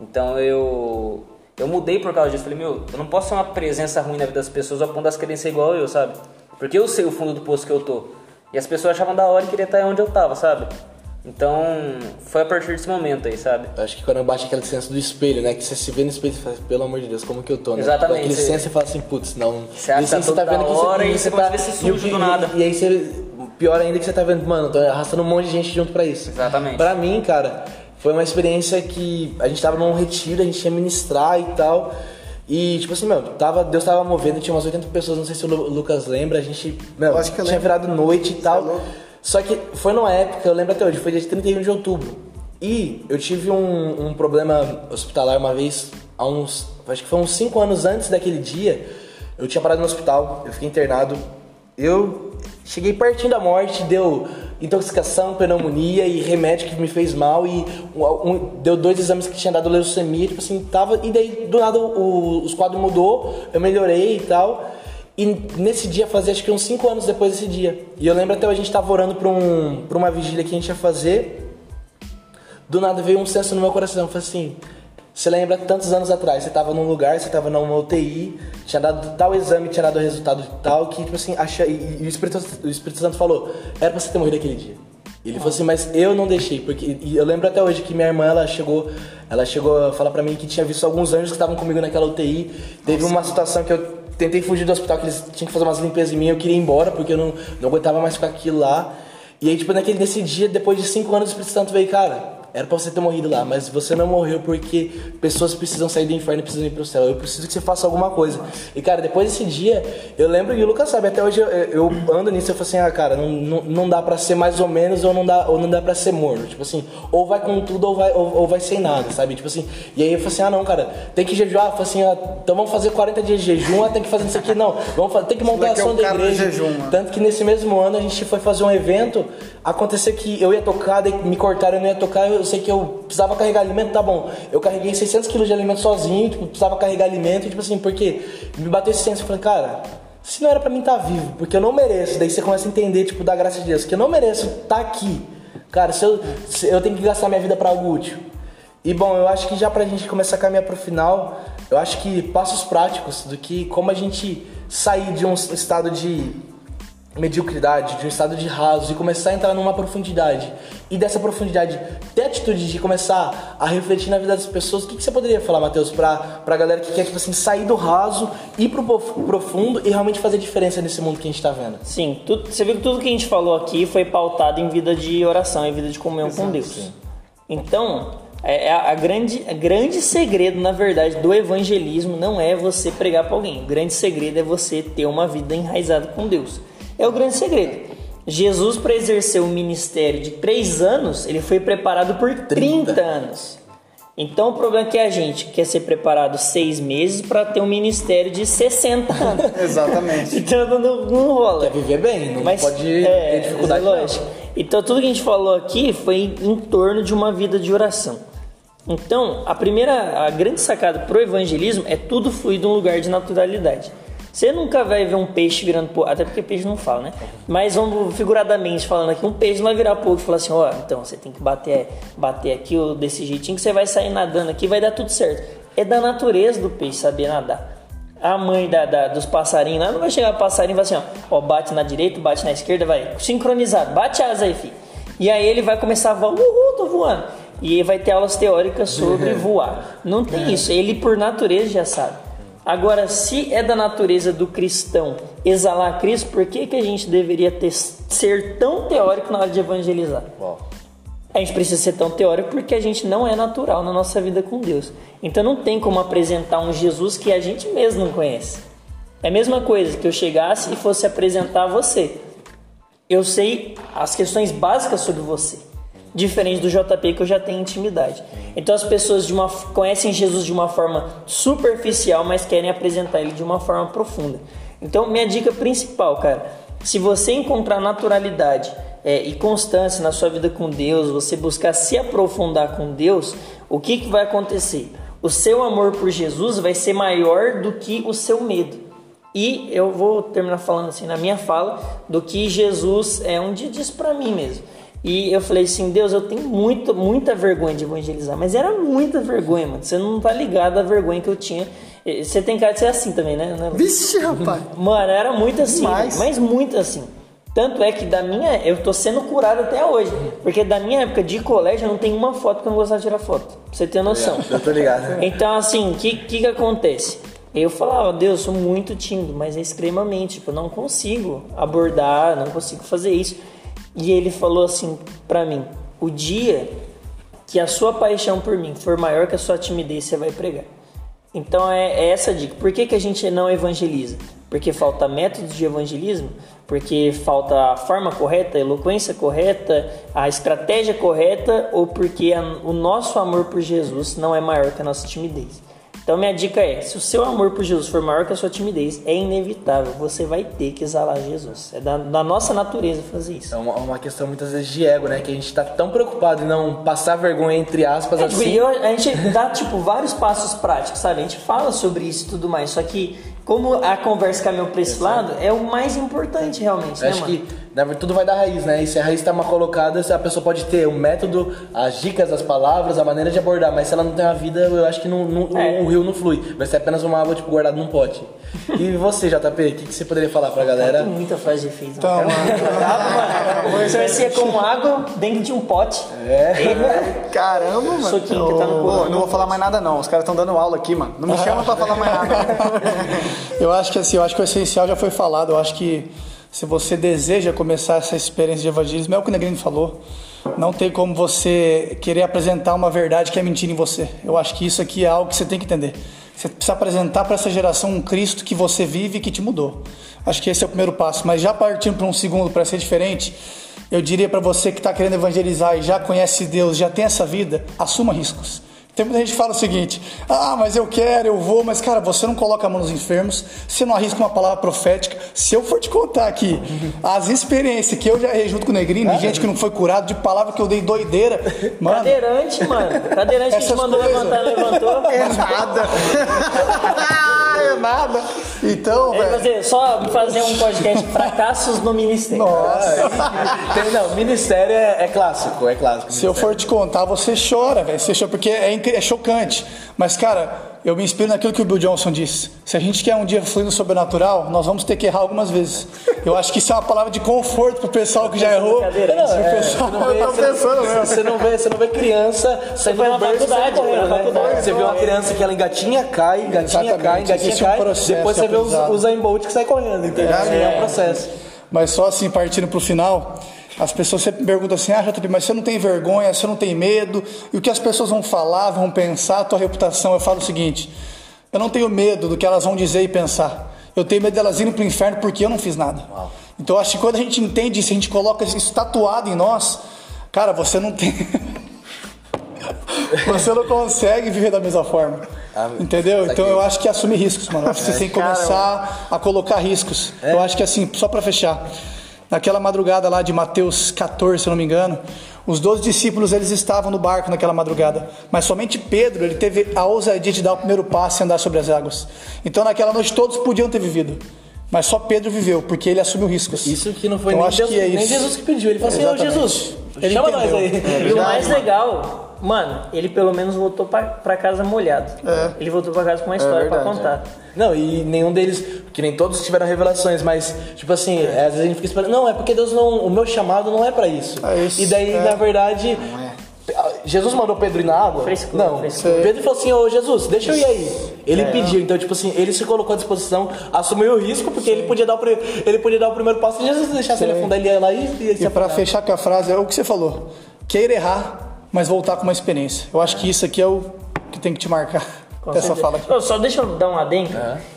S4: Então eu eu mudei por causa disso, falei, meu, eu não posso ser uma presença ruim na vida das pessoas ao ponto das quererem ser igual eu, sabe? Porque eu sei o fundo do poço que eu tô. E as pessoas achavam da hora e queriam estar onde eu tava, sabe? Então, foi a partir desse momento aí, sabe?
S1: Eu Acho que quando bate aquele senso do espelho, né? Que você se vê no espelho e fala, pelo amor de Deus, como que eu tô, né?
S4: Exatamente.
S1: Aquele
S4: Você-
S1: senso e fala assim, putz, não.
S4: Você acha
S1: E assim,
S4: que tá tudo da hora e você esse
S1: e o
S4: sujo do
S1: pi-
S4: nada.
S1: E aí você. Pior ainda que você tá vendo, mano, tô arrastando um monte de gente junto pra isso.
S4: Exatamente.
S1: Pra mim, cara, foi uma experiência que a gente tava num retiro, a gente ia ministrar e tal. E, tipo assim, meu, tava, Deus tava movendo, tinha umas 80 pessoas, não sei se o Lu- Lucas lembra, a gente, meu,
S5: Acho que
S1: tinha virado noite e tal.
S5: é louco.
S1: Só que foi numa época, eu lembro até hoje, foi dia 31 de outubro. E eu tive um, um problema hospitalar uma vez, há uns. Acho que foi uns 5 anos antes daquele dia. Eu tinha parado no hospital, eu fiquei internado. Eu. Cheguei pertinho da morte, deu intoxicação, pneumonia e remédio que me fez mal e um- um- deu dois exames que tinha dado leucemia, tipo assim, tava e daí do nada o, os quadros mudou, eu melhorei e tal. E nesse dia fazia acho que uns 5 anos depois desse dia. E eu lembro até a gente tava orando pra, um, pra uma vigília que a gente ia fazer. Do nada veio um senso no meu coração, falei assim, você lembra tantos anos atrás, você tava num lugar, você tava numa UTI, tinha dado tal exame, tinha dado resultado tal, que tipo assim, acha, e, e o, Espírito, o Espírito Santo falou, era pra você ter morrido aquele dia. E ele falou assim, mas eu não deixei, porque e eu lembro até hoje que minha irmã, ela chegou, ela chegou a falar pra mim que tinha visto alguns anjos que estavam comigo naquela UTI. Teve uma situação que eu tentei fugir do hospital, que eles tinham que fazer umas limpezas em mim, eu queria ir embora, porque eu não, não aguentava mais ficar aquilo lá. E aí, tipo, naquele, nesse dia, depois de cinco anos, o Espírito Santo veio, cara, era pra você ter morrido lá, mas você não morreu porque pessoas precisam sair do inferno e precisam ir pro céu. Eu preciso que você faça alguma coisa. E, cara, depois desse dia, eu lembro, e o Lucas sabe, até hoje eu, eu ando nisso, eu falo assim, ah, cara, não, não, não dá pra ser mais ou menos, ou não dá, ou não dá pra ser morno. Tipo assim, ou vai com tudo, ou vai, ou, ou vai sem nada, sabe? Tipo assim, e aí eu falei assim, ah, não, cara, tem que jejuar. Eu falei assim, ah, então vamos fazer 40 dias de jejum, ah, tem que fazer isso aqui, não. Vamos fazer, tem que montar a
S5: é
S1: ação
S5: o
S1: da igreja.
S5: jejum, mano.
S1: Tanto que nesse mesmo ano a gente foi fazer um evento, aconteceu que eu ia tocar, me cortaram, eu não ia tocar, eu sei que eu precisava carregar alimento, tá bom. Eu carreguei 600 quilos de alimento sozinho, tipo, precisava carregar alimento, tipo assim, porque me bateu esse senso, eu falei, cara, se não era pra mim estar vivo, porque eu não mereço, daí você começa a entender, tipo, da graça de Deus, que eu não mereço estar aqui. Cara, se eu, se eu tenho que gastar minha vida pra algo útil. E bom, eu acho que já pra gente começar a caminhar pro final, eu acho que passos práticos do que como a gente sair de um estado de mediocridade, de um estado de raso e começar a entrar numa profundidade. E dessa profundidade ter atitude de começar a refletir na vida das pessoas. O que, que você poderia falar, Matheus, pra, pra galera que quer tipo assim, sair do raso, ir pro prof- profundo e realmente fazer diferença nesse mundo que a gente tá vendo?
S2: Sim, tudo, você viu que tudo que a gente falou aqui foi pautado em vida de oração, em vida de comunhão com Deus. Então, é, é a, a grande, a grande segredo, na verdade, do evangelismo não é você pregar para alguém. O grande segredo é você ter uma vida enraizada com Deus. É o grande segredo. Jesus, para exercer o ministério de três anos, ele foi preparado por 30, anos. Então, o problema é que a gente quer ser preparado seis meses para ter um ministério de 60 anos.
S5: Exatamente.
S2: então, não, não rola.
S1: Quer viver bem, não
S2: Mas
S1: pode
S2: é,
S1: ter dificuldade.
S2: lógico. Então tudo que a gente falou aqui foi em torno de uma vida de oração. Então, a primeira, a grande sacada pro evangelismo é tudo fluir de um lugar de naturalidade. Você nunca vai ver um peixe virando pouco, até porque peixe não fala, né? Mas vamos figuradamente falando aqui, um peixe não vai virar pouco e falar assim, ó, então você tem que bater, bater aqui ó, desse jeitinho que você vai sair nadando aqui, vai dar tudo certo. É da natureza do peixe saber nadar. A mãe da, da- dos passarinhos lá não vai chegar o passarinho e vai assim, ó, ó, bate na direita, bate na esquerda, vai sincronizado, bate asa aí, filho. E aí ele vai começar a voar, uhul, tô voando. E aí vai ter aulas teóricas sobre voar. Não tem isso, ele por natureza já sabe. Agora, se é da natureza do cristão exalar Cristo, por que, que a gente deveria ter, ser tão teórico na hora de evangelizar? A gente precisa ser tão teórico porque a gente não é natural na nossa vida com Deus. Então não tem como apresentar um Jesus que a gente mesmo não conhece. É a mesma coisa que eu chegasse e fosse apresentar você. Eu sei as questões básicas sobre você, diferente do JP que eu já tenho intimidade. Então as pessoas uma, conhecem Jesus de uma forma superficial, mas querem apresentar ele de uma forma profunda. Então minha dica principal, cara, se você encontrar naturalidade é, e constância na sua vida com Deus, você buscar se aprofundar com Deus, o que, que vai acontecer? O seu amor por Jesus vai ser maior do que o seu medo. E eu vou terminar falando assim na minha fala do que Jesus é um dia disse para mim mesmo. E eu falei assim, Deus, eu tenho muito, muita vergonha de evangelizar, mas era muita vergonha, mano. Você não tá ligado à vergonha que eu tinha. Você tem cara de ser assim também, né? né?
S5: Vixe, rapaz.
S2: Mano, era muito assim,
S5: Demais.
S2: mas muito assim. Tanto é que da minha, eu tô sendo curado até hoje, porque da minha época de colégio eu não tenho uma foto que eu não gostava de tirar foto. Pra você ter noção.
S1: Eu tô ligado.
S2: Então, assim, o que, que que acontece? Eu falava, Deus, eu sou muito tímido, mas é extremamente, tipo, eu não consigo abordar, não consigo fazer isso. E ele falou assim pra mim: o dia que a sua paixão por mim for maior que a sua timidez, você vai pregar. Então é, é essa a dica. Por que, que a gente não evangeliza? Porque falta métodos de evangelismo? Porque falta a forma correta, a eloquência correta, a estratégia correta? Ou porque a- o nosso amor por Jesus não é maior que a nossa timidez? Então minha dica é, se o seu amor por Jesus for maior que a sua timidez, é inevitável, você vai ter que exalar Jesus. É da, da nossa natureza fazer isso.
S1: É uma, uma questão muitas vezes de ego, né? Que a gente tá tão preocupado em não passar vergonha, entre aspas,
S2: É,
S1: assim.
S2: e eu- a gente dá, tipo, vários passos práticos, sabe? A gente fala sobre isso e tudo mais. Só que, como a conversa caminhou pra esse lado, é o mais importante, realmente,
S1: Eu
S2: né,
S1: acho
S2: mano?
S1: que na verdade, tudo vai da raiz, né? E se a raiz está mal colocada, a pessoa pode ter o método, as dicas, as palavras, a maneira de abordar, mas se ela não tem uma vida, eu acho que não, não-
S2: É.
S1: o rio não flui. Vai ser apenas uma água tipo guardada num pote. E você, JP, o que, que você poderia falar pra galera?
S2: Tem muita frase de efeito.
S3: Então,
S2: mano. mano. Você vai ser com água dentro de um pote. É.
S5: Caramba, mano.
S2: Soquinho que tá no
S5: Pô,
S2: corpo.
S5: não vou falar mais nada não. Os caras estão dando aula aqui, mano. Não me chama pra falar mais nada.
S3: Eu acho que assim, eu acho que o essencial já foi falado. Eu acho que se você deseja começar essa experiência de evangelismo, é o que o Negrino falou. Não tem como você querer apresentar uma verdade que é mentira em você. Eu acho que isso aqui é algo que você tem que entender. Você precisa apresentar para essa geração um Cristo que você vive e que te mudou. Acho que esse é o primeiro passo. Mas já partindo para um segundo, para ser diferente, eu diria para você que está querendo evangelizar e já conhece Deus, já tem essa vida, assuma riscos. Tem muita gente que fala o seguinte: ah, mas eu quero, eu vou, mas cara, você não coloca a mão nos enfermos, você não arrisca uma palavra profética. Se eu for te contar aqui as experiências que eu já errei junto com o Negrino, de gente que não foi curado, de palavra que eu dei doideira, mano.
S2: Cadeirante, mano. Cadeirante que te mandou
S3: coisas.
S2: levantar, levantou.
S5: É nada. é nada. Então, velho.
S2: fazer, só fazer um podcast fracassos no ministério.
S3: Nossa.
S1: Tem- não, ministério é, é clássico, é clássico.
S3: Se eu for te contar, você chora, velho. Você chora porque é, é chocante. Mas, cara, eu me inspiro naquilo que o Bill Johnson disse. Se a gente quer um dia fluir no sobrenatural, nós vamos ter que errar algumas vezes. Eu acho que isso é uma palavra de conforto pro pessoal que já errou.
S2: Cadeirante.
S3: Pro
S1: É,
S3: pessoal-
S1: você não vê,
S5: Eu tô
S1: você-
S5: pensando mesmo.
S1: Você não vê, você não vê criança saindo e
S2: faculdade,
S1: correndo, né?
S2: faculdade.
S1: Você vê uma criança que ela engatinha, cai, engatinha,
S3: Exatamente,
S1: cai, engatinha,
S3: existe um
S1: cai.
S3: processo
S1: depois
S3: de
S1: você vê os, os Zayn Bolt que sai correndo, entendeu?
S3: É,
S1: É, um processo.
S3: Mas só assim, partindo pro final, as pessoas sempre perguntam assim, ah, JP, mas você não tem vergonha, você não tem medo, e o que as pessoas vão falar, vão pensar, a tua reputação, eu falo o seguinte, eu não tenho medo do que elas vão dizer e pensar. Eu tenho medo delas irem pro inferno porque eu não fiz nada. Então eu acho que quando a gente entende isso, a gente coloca isso tatuado em nós, cara, você não tem. você não consegue viver da mesma forma. Entendeu? Então eu acho que assumir riscos, mano. Eu acho que você tem que começar a colocar riscos. Eu acho que assim, só pra fechar. Naquela madrugada lá de Mateus 14, se eu não me engano, os 12 discípulos eles estavam no barco naquela madrugada, mas somente Pedro ele teve a ousadia de dar o primeiro passo e andar sobre as águas. Então naquela noite todos podiam ter vivido, mas só Pedro viveu porque ele assumiu riscos.
S1: Isso que não foi
S3: Então,
S1: nem, Deus,
S3: que é
S1: nem. Jesus que pediu. Ele falou assim, ô
S3: Exatamente.
S1: Jesus,
S3: Ele
S1: chama
S3: entendeu.
S1: nós aí.
S2: E o mais legal, mano, ele pelo menos voltou pra, pra casa molhado. Ele voltou pra casa com uma história pra
S5: verdade,
S2: contar.
S1: Não, e nenhum deles, que nem todos tiveram revelações, mas, tipo assim, às vezes a gente fica esperando, não, é porque Deus não, o meu chamado não é pra isso.
S3: É isso,
S1: E daí,
S3: é.
S1: na verdade, Jesus mandou Pedro ir na água?
S2: Frescura,
S1: não.
S2: frescura.
S1: Pedro falou assim, ô Jesus, deixa eu ir aí. Ele pediu, então, tipo assim, ele se colocou à disposição, assumiu o risco, porque ele podia, dar o, ele podia dar o primeiro passo e Jesus deixasse ele afundar, ele ia lá e ia se
S3: E para
S1: afundar.
S3: fechar com a frase, é o que você falou. Queira errar, mas voltar com uma experiência. Eu acho que isso aqui é o que tem que te marcar
S2: Com certeza.
S3: fala aqui.
S2: Ô, só deixa eu dar um adendo.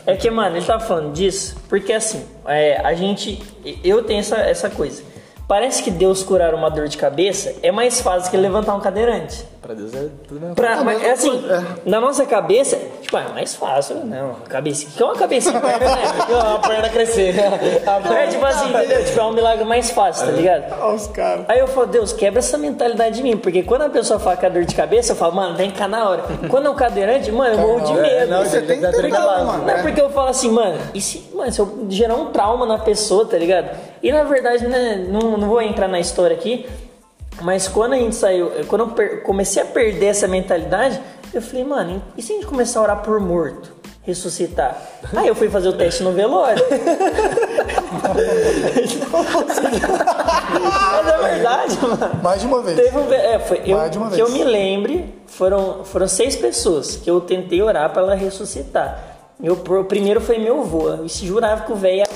S2: É. que, mano, ele tá falando disso porque, assim, é, a gente... Eu tenho essa, essa coisa. Parece que Deus curar uma dor de cabeça é mais fácil que levantar um cadeirante.
S1: Pra Deus é tudo mesmo.
S2: Pra, mas, é assim, na nossa cabeça, tipo, ah, é mais fácil, não. A cabecinha. que é uma cabecinha? né?
S1: Não, a perna crescer.
S2: É tipo assim, entendeu? Tipo, é um milagre mais fácil, tá ligado?
S3: Olha os caras.
S2: Aí eu falo, Deus, quebra essa mentalidade de mim, porque quando a pessoa fala que é dor de cabeça, eu falo, mano, vem cá na hora. Quando é um cadeirante, mano, eu morro de medo.
S1: não,
S5: Você tem que calma, mano.
S2: não é porque eu falo assim, mano, e se, mano, se eu gerar um trauma na pessoa, tá ligado? E na verdade, né, não, não vou entrar na história aqui, mas quando a gente saiu, quando eu comecei a perder essa mentalidade, eu falei, mano, e se a gente começar a orar por morto? Ressuscitar. Aí eu fui fazer o teste no velório. Mas é verdade, mano.
S3: Mais de uma vez.
S2: Teve um, é, foi, eu,
S3: Mais de uma
S2: que
S3: vez.
S2: eu me lembre, foram, foram seis pessoas que eu tentei orar para ela ressuscitar. Eu, o primeiro foi meu avô. Eu se jurava que o velho ia,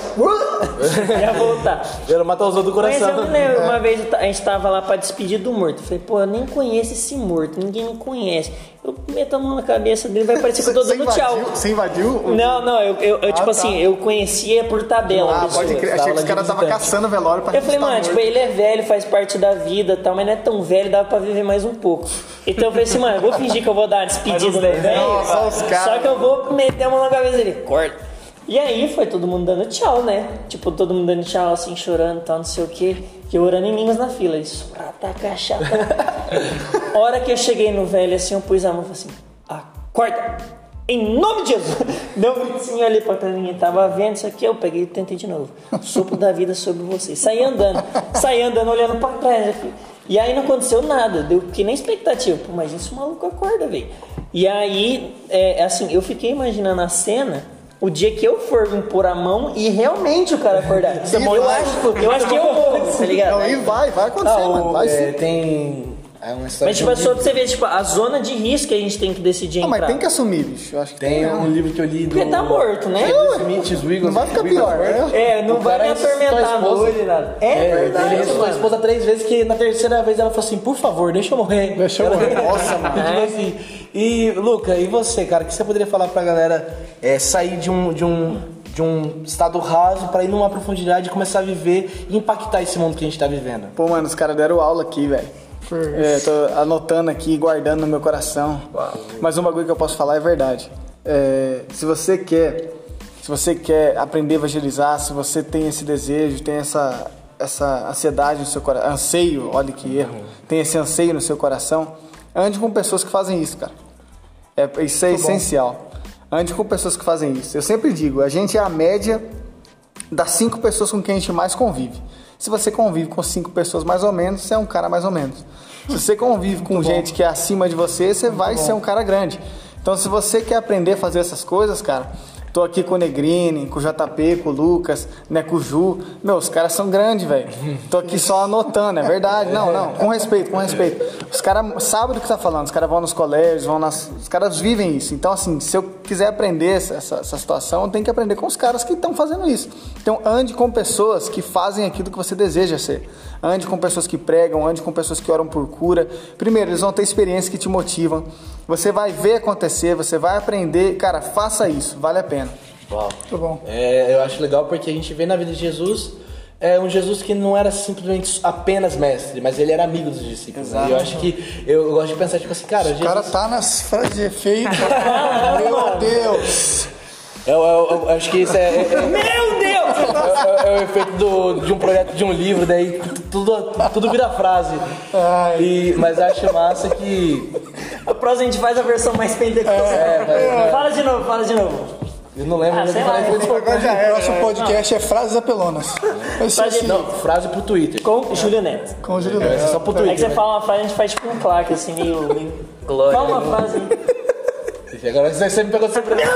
S2: ia voltar.
S1: Era matar os outros do
S2: Mas
S1: coração.
S2: eu me lembro, uma vez a gente tava lá pra despedir do morto. Eu falei, pô, eu nem conheço esse morto, ninguém me conhece. Eu meto a mão na cabeça dele, vai parecer que eu tô dando tchau.
S5: Você invadiu?
S2: Não, não, eu, eu, eu, tipo
S5: tá.
S2: assim, eu conhecia por tabela.
S5: Ah,
S2: pessoa.
S5: pode crer. Achei que os
S1: Tava
S5: caras estavam caçando velório pra
S2: Eu falei, mano, tipo, ele é velho, faz parte da vida e tal, mas não é tão velho, dá pra viver mais um pouco. Então eu falei assim, mano, eu vou fingir que eu vou dar uma despedida no velho.
S5: Nossa, os caras.
S2: Só que eu vou meter a mão na cabeça dele, corta. E aí foi todo mundo dando tchau, né? Tipo, todo mundo dando tchau, assim, chorando e tal, não sei o quê. E eu orando em línguas na fila. Isso, prata, cachaça. hora que eu cheguei no velho, assim, eu pus a mão e falei assim, acorda! Em nome de Jesus! Deu um gritinho ali pra trás, ninguém tava vendo isso aqui. Eu peguei e tentei de novo. Sopro da vida sobre vocês. Saí andando, saí andando, olhando pra trás. E aí não aconteceu nada, deu que nem expectativa. Pô, mas isso o maluco acorda, velho. E aí, é, assim, eu fiquei imaginando a cena. O dia que eu for impor a mão e realmente o cara acordar.
S5: Você
S2: eu,
S5: morre.
S2: acho, eu acho que eu morro, tá ligado?
S5: Não, e vai, vai acontecer,
S1: Ah,
S5: mano.
S1: o,
S5: Vai
S1: é,
S5: sim.
S1: tem. É uma história
S2: Mas tipo, é só pra você ver, tipo, a zona de risco que a gente tem que decidir
S5: Não,
S2: entrar.
S5: mas tem que assumir, bicho. Eu acho que
S1: Tem
S5: tem.
S1: um livro que eu li do.
S2: Porque tá morto, né?
S1: Smith, os Wiggles.
S5: Não vai ficar pior, né?
S2: É, não
S1: O
S2: vai me
S1: a
S2: atormentar olho, nada. É,
S1: É,
S2: verdade,
S1: ele ressuscitou a esposa três vezes, que na terceira vez ela falou assim, por favor, deixa eu morrer.
S3: Deixa eu morrer.
S1: Nossa, mano. tipo assim. E, Luca, e você, cara, o que você poderia falar pra galera é, sair de um, de um, de um estado raso pra ir numa profundidade e começar a viver e impactar esse mundo que a gente tá vivendo?
S5: Pô, mano, os caras deram aula aqui, velho. É, tô anotando aqui, guardando no meu coração. Mas um bagulho que eu posso falar é verdade. É, se você quer, se você quer aprender a evangelizar, se você tem esse desejo, tem essa, essa ansiedade no seu coração, anseio, olha que erro, tem esse anseio no seu coração, ande com pessoas que fazem isso, cara. É, isso é essencial. Ande com pessoas que fazem isso. Eu sempre digo, a gente é a média das cinco pessoas com quem a gente mais convive. Se você convive com cinco pessoas mais ou menos, você é um cara mais ou menos. Se você convive com gente que é acima de você, você vai ser um cara grande. Então, se você quer aprender a fazer essas coisas, cara, tô aqui com o Negrini, com o JP, com o Lucas, né, com o Ju. Meu, os caras são grandes, velho. Tô aqui só anotando, é verdade. Não, não, com respeito, com respeito. Os caras sabem do que tá falando, os caras vão nos colégios, vão nas. Os caras vivem isso. Então, assim, se eu quiser aprender essa, essa, situação, eu tenho que aprender com os caras que estão fazendo isso. Então, ande com pessoas que fazem aquilo que você deseja ser. Ande com pessoas que pregam, ande com pessoas que oram por cura. Primeiro, eles vão ter experiências que te motivam. Você vai ver acontecer, você vai aprender. Cara, faça isso, vale a pena.
S1: Uau.
S3: Muito bom.
S1: É, eu acho legal porque a gente vê na vida de Jesus é um Jesus que não era simplesmente apenas mestre, mas ele era amigo dos discípulos. né? E eu acho que eu, eu gosto de pensar tipo assim, cara,
S3: O
S1: Jesus
S3: cara tá nas frases de efeito. Meu Deus.
S1: Eu, eu- eu acho que isso é, é- é-
S2: Meu Deus!
S1: é- é o efeito do- de um projeto de um livro, daí tudo, tudo vira frase.
S3: Ai.
S1: E, mas acho massa que.
S2: A próxima a gente faz a versão mais pentecostal.
S1: É,
S2: Fala de novo, fala de novo.
S1: Eu não lembro,
S2: Ah, sei
S1: eu
S2: lá,
S1: de
S3: Agora já é. O próximo podcast é frases apelonas.
S2: Frase-
S3: assim,
S1: Não, frase pro Twitter.
S2: Com Júlio Neto.
S3: com o Júlio
S1: Essa é
S3: Neto.
S1: só pro
S2: É que
S1: Twitter.
S2: você
S1: né?
S2: fala uma frase, a gente faz tipo um claque, assim, meio. meio...
S4: Glória.
S2: Fala uma frase aí.
S1: Agora você me pegou de surpresa.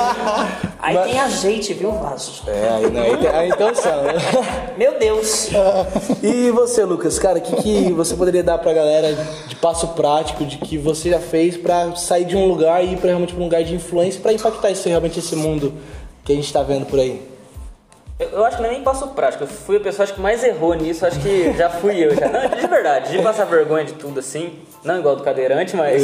S2: Aí tem azeite, viu, vaso?
S1: É, aí, não, aí tem a intenção, né?
S2: Meu Deus.
S1: E você, Lucas, cara, o que, que você poderia dar pra galera de passo prático, de que você já fez pra sair de um lugar e ir pra, realmente pra um lugar de influência pra impactar esse, realmente esse mundo que a gente tá vendo por aí?
S4: Eu, eu acho que não é nem passo prático. Eu fui a pessoa acho que mais errou nisso. Acho que já fui eu. Já. Não, de verdade. De passar vergonha de tudo assim. Não igual do cadeirante, mas.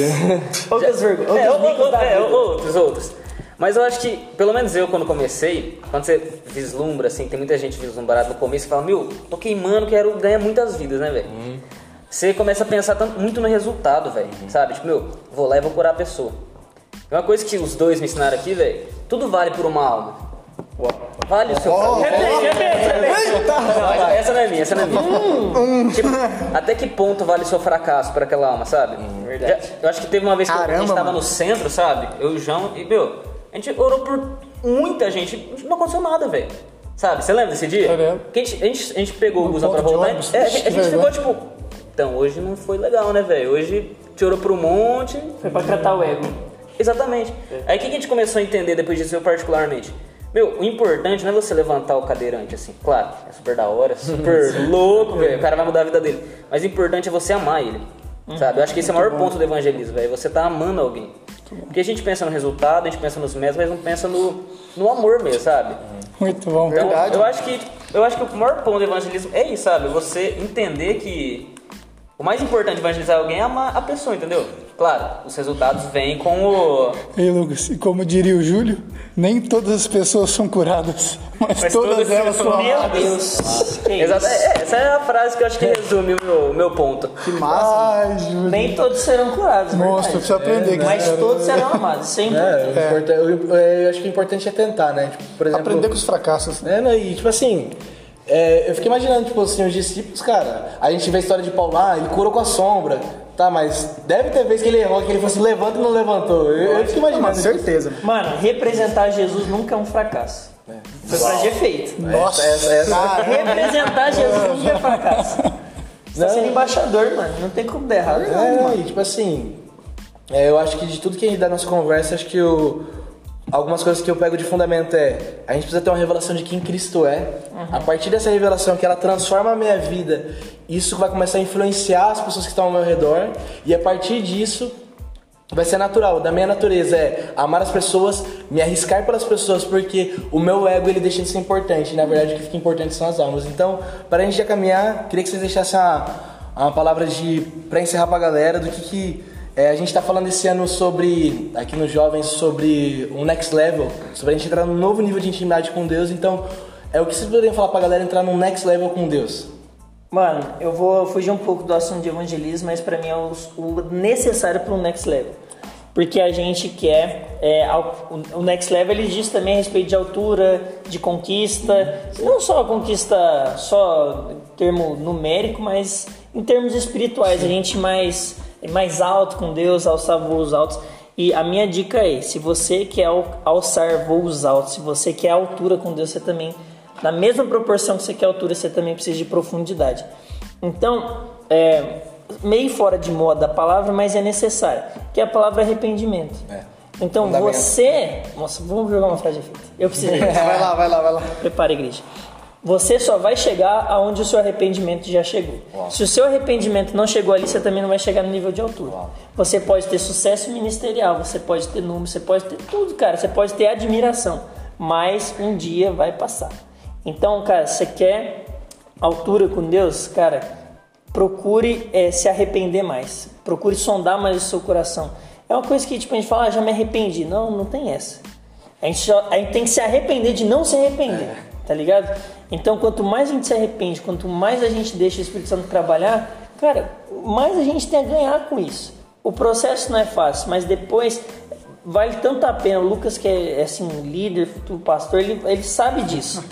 S2: Outras vergonhas.
S4: É,
S2: Outros
S4: é, outros, outros. Mas eu acho que, pelo menos eu quando comecei, quando você vislumbra, assim, tem muita gente vislumbrada no começo e fala, meu, tô queimando, quero ganhar muitas vidas, né, velho? Você começa a pensar tanto- muito no resultado, velho. Sabe? Tipo, meu, vou lá e vou curar a pessoa. Uma coisa que os dois me ensinaram aqui, velho, tudo vale por uma alma. Vale o seu
S2: Repete, repete, repete.
S4: Não, essa não é minha, essa não é minha. Tipo, até que ponto vale o seu fracasso para aquela alma, sabe? Já- eu acho que teve uma vez que a
S5: Caramba,
S4: gente tava
S5: mano.
S4: no centro, sabe? Eu e o João, e, meu, a gente orou por muita gente, não aconteceu nada, velho. Sabe? Você lembra desse dia?
S3: Eu lembro.
S4: Que a gente, a gente, a gente pegou o busão pra voltar.
S3: ônibus.
S4: É, a gente, a gente ficou tipo, então, hoje não foi legal, né, velho? Hoje te orou por um monte,
S2: Foi pra catar o ego.
S4: Exatamente. Aí o que a gente começou a entender depois disso, eu particularmente? Meu, o importante não é você levantar o cadeirante, assim. Claro, é super da hora, super louco, velho. O cara vai mudar a vida dele. Mas o importante é você amar ele. Sabe? Eu acho que esse é o maior ponto do evangelismo, velho. Você tá amando alguém. Porque a gente pensa no resultado, a gente pensa nos métodos, mas não pensa no, no amor mesmo, sabe?
S3: Muito bom.
S4: Então,
S5: Verdade.
S4: eu acho que eu acho que o maior ponto do evangelismo é isso, sabe? Você entender que O mais importante de evangelizar alguém é amar a pessoa, entendeu? Claro, os resultados vêm com o.
S3: Ei, Lucas, e como diria o Júlio, nem todas as pessoas são curadas, mas,
S4: Mas
S3: todas,
S4: todas
S3: elas são
S2: Meu
S3: amadas.
S2: Deus. Que
S4: Exato. É, essa é a frase que eu acho que resume o meu, meu ponto.
S5: Que massa.
S3: Ai, Júlio.
S2: Nem todos serão curados, é verdade.
S3: precisa aprender.
S2: Mas
S3: cara.
S2: todos serão amados, sempre.
S1: É, importa- eu, eu acho que o importante é tentar, né? Tipo, por exemplo,
S3: Aprender com os fracassos.
S1: É, né? E tipo assim, é, eu fiquei imaginando, tipo assim, os discípulos, cara, a gente vê a história de Paulo lá, ele curou com a sombra, tá, mas deve ter vez que ele errou, que ele fosse levanta e não levantou. Eu, eu fiquei
S5: Com
S1: imaginando.
S5: certeza.
S2: Mano, representar Jesus nunca é um fracasso. Foi pra de efeito.
S3: Nossa,
S1: Essa, essa,
S2: Representar Jesus nunca é fracasso. Você tá sendo embaixador, mano. Não tem como dar errado.
S1: É, não, e tipo assim, é, eu acho que de tudo que a gente dá na nossa conversa, acho que o, algumas coisas que eu pego de fundamento é a gente precisa ter uma revelação de quem Cristo é. A partir dessa revelação que ela transforma a minha vida, isso vai começar a influenciar as pessoas que estão ao meu redor. E a partir disso vai ser natural. Da minha natureza é amar as pessoas, me arriscar pelas pessoas, porque o meu ego ele deixa de ser importante. Na verdade, o que fica importante são as almas. Então, para a gente já caminhar, queria que vocês deixassem uma, uma palavra de para encerrar pra galera do que, que é, a gente está falando esse ano sobre, aqui nos jovens, sobre um next level, sobre a gente entrar num novo nível de intimidade com Deus. Então, é o que vocês poderiam falar pra galera entrar num next level com Deus?
S2: Mano, eu vou fugir um pouco do assunto de evangelismo, mas pra mim é o, o necessário para um next level. Porque a gente quer. É, ao- o next level ele diz também a respeito de altura, de conquista. Não só a conquista, só termo numérico, mas em termos espirituais. A gente mais, mais alto com Deus, alçar voos altos. E a minha dica é: se você quer al- alçar voos altos, se você quer altura com Deus, você também na mesma proporção que você quer altura, você também precisa de profundidade. Então, é, meio fora de moda a palavra, mas é necessária, que a palavra é arrependimento.
S1: É.
S2: Então você. Nossa, vamos jogar uma frase de efeito. Eu precisei.
S5: Vai lá, vai lá, vai lá.
S2: Prepara, igreja. Você só vai chegar aonde o seu arrependimento já chegou. Se o seu arrependimento não chegou ali, você também não vai chegar no nível de altura. Você pode ter sucesso ministerial, você pode ter número, você pode ter tudo, cara. Você pode ter admiração, mas um dia vai passar. Então, cara, você quer altura com Deus, cara, procure eh, se arrepender mais. Procure sondar mais o seu coração. É uma coisa que tipo, a gente fala, ah, já me arrependi. Não, não tem essa. A gente, só- a gente tem que se arrepender de não se arrepender, tá ligado? Então, quanto mais a gente se arrepende, quanto mais a gente deixa o Espírito Santo trabalhar, cara, mais a gente tem a ganhar com isso. O processo não é fácil, mas depois vale tanto a pena. O Lucas, que é assim, líder, futuro pastor, ele, ele sabe disso.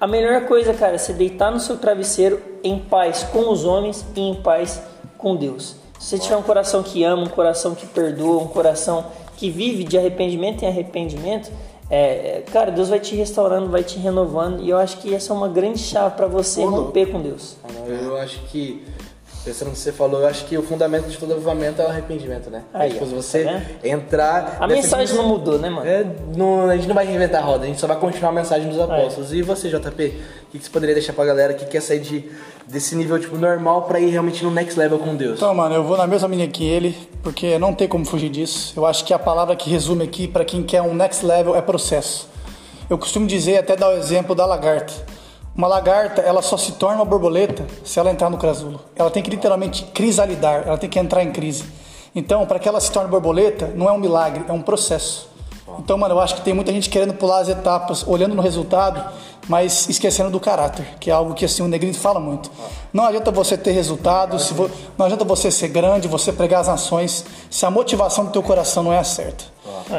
S2: A melhor coisa, cara, é você deitar no seu travesseiro em paz com os homens e em paz com Deus. Se você tiver um coração que ama, um coração que perdoa, um coração que vive de arrependimento em arrependimento, é, cara, Deus vai te restaurando, vai te renovando. E eu acho que essa é uma grande chave para você romper com Deus.
S1: Eu acho que, pensando no que você falou, eu acho que o fundamento de todo avivamento é o arrependimento, né?
S2: Aí,
S1: tipo,
S2: ó,
S1: você
S2: tá vendo?
S1: entrar.
S2: A mensagem
S1: dimensão-
S2: não mudou, né, mano?
S1: É, não, a gente não vai reinventar a roda, a gente só vai continuar a mensagem dos apóstolos. E você, JP, o que que você poderia deixar pra galera que quer sair de, desse nível tipo, normal pra ir realmente no next level com Deus?
S3: Então, mano, eu vou na mesma linha que ele, porque não tem como fugir disso. Eu acho que a palavra que resume aqui para quem quer um next level é processo. Eu costumo dizer, até dar o exemplo da lagarta. Uma lagarta, ela só se torna uma borboleta se ela entrar no casulo. Ela tem que literalmente crisalidar, ela tem que entrar em crise. Então, para que ela se torne borboleta, não é um milagre, é um processo. Então, mano, eu acho que tem muita gente querendo pular as etapas, olhando no resultado, mas esquecendo do caráter, que é algo que assim o Negrito fala muito. Não adianta você ter resultado, se vo- não adianta você ser grande, você pregar as nações, se a motivação do teu coração não é a certa.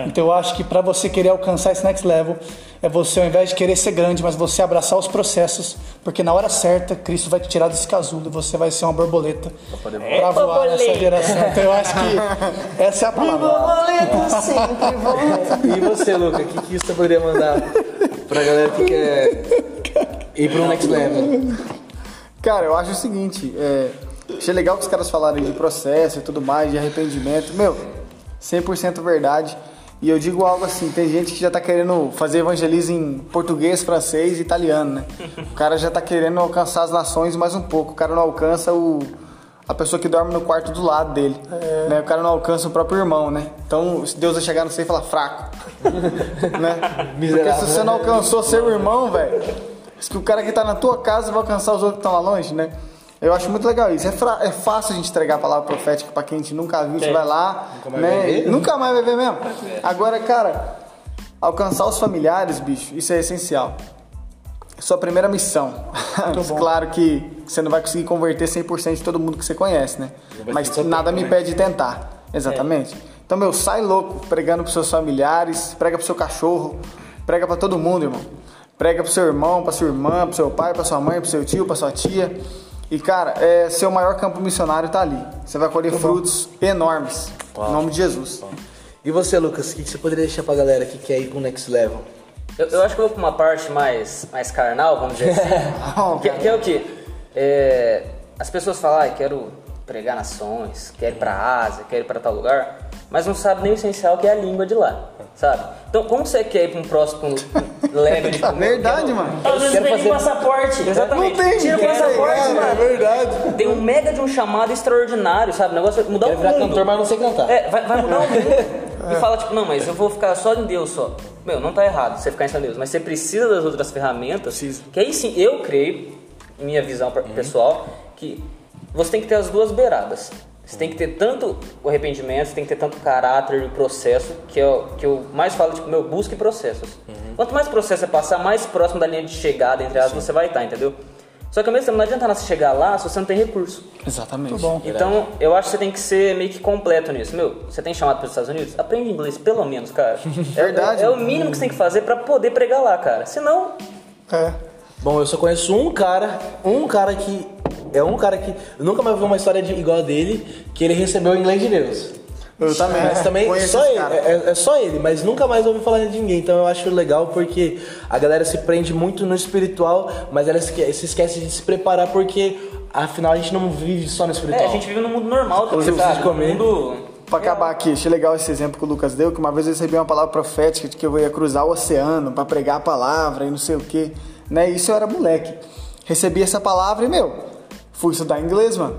S3: Então eu acho que para você querer alcançar esse next level, é você ao invés de querer ser grande, mas você abraçar os processos, porque na hora certa Cristo vai te tirar desse casulo e você vai ser uma borboleta para voar nessa
S2: borboleta.
S3: geração. Então eu acho que essa é a palavra.
S2: Borboleta sempre volta.
S1: E você, Luca, o que, que você poderia mandar pra galera que quer ir pro next level?
S5: Cara, eu acho o seguinte, é, achei legal que os caras falarem de processo e tudo mais, de arrependimento. Meu, 100% verdade. E eu digo algo assim, tem gente que já tá querendo fazer evangelismo em português, francês e italiano, né? O cara já tá querendo alcançar as nações mais um pouco. O cara não alcança o a pessoa que dorme no quarto do lado dele, né? O cara não alcança o próprio irmão, né? Então, se Deus vai chegar no céu e falar fraco, né? Porque se você não alcançou seu irmão, velho, Diz que o cara que tá na tua casa vai alcançar os outros que estão lá longe, né? Eu acho muito legal isso. É, é fácil a gente entregar a palavra profética pra quem a gente nunca viu. Você
S2: É.
S5: vai lá,
S1: Nunca mais
S5: né?
S1: vai ver.
S5: Nunca mais vai ver mesmo. Agora, cara, alcançar os familiares, bicho, isso é essencial. Sua primeira missão. claro que você não vai conseguir converter 100% de todo mundo que você conhece, né? Mas nada me
S1: né?
S5: impede de tentar. Exatamente. Então, meu, sai louco pregando pros seus familiares, prega pro seu cachorro, prega pra todo mundo, irmão. Prega pro seu irmão, pra sua irmã, pro seu pai, pra sua mãe, pro seu tio, pra sua tia. E, cara, é, seu maior campo missionário tá ali. Você vai colher frutos enormes. Em nome de Jesus.
S1: E você, Lucas, o que que você poderia deixar pra galera que quer ir pro Next Level?
S4: Eu, eu acho que eu vou pra uma parte mais, mais carnal, vamos dizer assim. que, que é o quê? É, as pessoas falam, ah, quero pregar nações, quero ir pra Ásia, quero ir pra tal lugar, mas não sabe nem o essencial que é a língua de lá, sabe? Então, como você quer ir pra um próximo level de
S5: Verdade, mano.
S2: Às vezes pede
S1: fazer-
S2: passaporte.
S4: Exatamente.
S5: Não tem,
S4: Tira o passaporte,
S5: é,
S4: mano.
S1: verdade.
S4: Tem um mega de um chamado extraordinário, sabe? O negócio vai mudar
S1: Quero
S4: o mundo.
S1: cantor, mas não sei cantar.
S4: É, vai, vai mudar o mundo. E fala, tipo, não, mas eu vou ficar só em Deus só. Meu, não tá errado você ficar em só em Deus, mas você precisa das outras ferramentas. Que aí sim, eu creio, minha visão pra- pessoal, que você tem que ter as duas beiradas. Você tem que ter tanto o arrependimento, você tem que ter tanto caráter e processo, que eu, que eu mais falo, tipo, meu, busque processos. Quanto mais processo você passar, mais próximo da linha de chegada, entre aspas, você vai estar, entendeu? Só que ao mesmo tempo não adianta nada você chegar lá se você não tem recurso.
S5: Exatamente.
S4: Então, eu acho que você tem que ser meio que completo nisso. Meu, você tem chamado para os Estados Unidos? Aprende inglês, pelo menos, cara. É-
S5: Verdade.
S4: É, é o mínimo que você tem que fazer para poder pregar lá, cara. Senão,
S3: É.
S1: Bom, eu só conheço um cara, um cara que. É um cara que. Eu nunca mais vi uma história de, igual a dele, que ele recebeu o inglês de Deus.
S5: Eu também.
S1: Mas também só ele,
S5: cara.
S1: é, é só ele, mas nunca mais ouvi falar de ninguém. Então eu acho legal porque a galera se prende muito no espiritual, mas ela se esquece de se preparar porque afinal a gente não vive só no
S4: é,
S1: espiritual.
S4: a gente vive num mundo normal também,
S1: Você precisa comer.
S4: Mundo...
S5: Pra acabar aqui, achei legal esse exemplo que o Lucas deu, que uma vez eu recebi uma palavra profética de que eu ia cruzar o oceano pra pregar a palavra e não sei o que, né? Isso eu era moleque. Recebi essa palavra e, meu, fui estudar inglês, mano.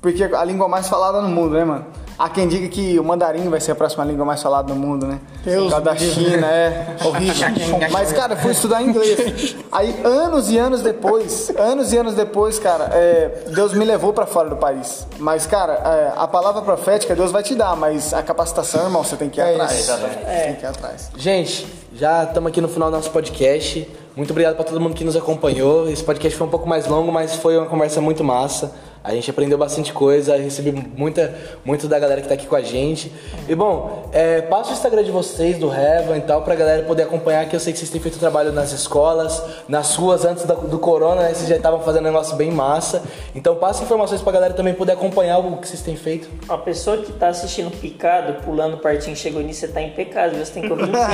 S5: Porque a língua mais falada no mundo, né, mano? Há quem diga que o mandarim vai ser a próxima língua mais falada no mundo, né?
S3: Deus
S5: Por causa da. China, é horrível. Mas, cara, fui estudar inglês. Aí, anos e anos depois, anos e anos depois, cara, é, Deus me levou pra fora do país. Mas, cara, é, a palavra profética Deus vai te dar, mas a capacitação, irmão, você tem que ir
S3: É
S5: atrás.
S3: isso.
S5: Exatamente. Você tem que ir atrás.
S1: Gente, já estamos aqui no final do nosso podcast. Muito obrigado para todo mundo que nos acompanhou. Esse podcast foi um pouco mais longo, mas foi uma conversa muito massa. A gente aprendeu bastante coisa, recebi muita, muito da galera que tá aqui com a gente. E bom, é, passa o Instagram de vocês, do Heaven e tal, pra galera poder acompanhar, que eu sei que vocês têm feito trabalho nas escolas, nas ruas antes da- do corona, né? Vocês já estavam fazendo um negócio bem massa. Então passa informações pra galera também poder acompanhar o que vocês têm feito.
S2: A pessoa que tá assistindo picado, pulando partinho, chegou nisso, você tá em pecado, você tem que ouvir inteiro.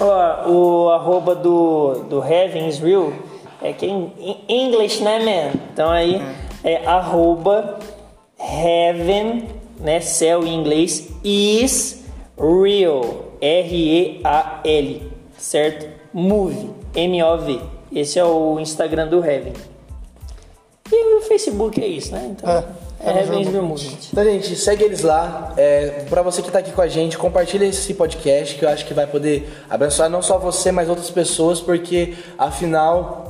S2: Ó, o arroba do, do Heaven is Real é que é em English, né, man? Então aí é arroba Heaven, né, céu em inglês, is real, R-E-A-L, certo? Move, M-O-V. Esse é o Instagram do Heaven. E o Facebook é isso, né? Então,
S3: É,
S2: é, Heaven is Real Movement.
S1: Então, gente, segue eles lá. É, para você que tá aqui com a gente, compartilha esse podcast que eu acho que vai poder abençoar não só você, mas outras pessoas, porque afinal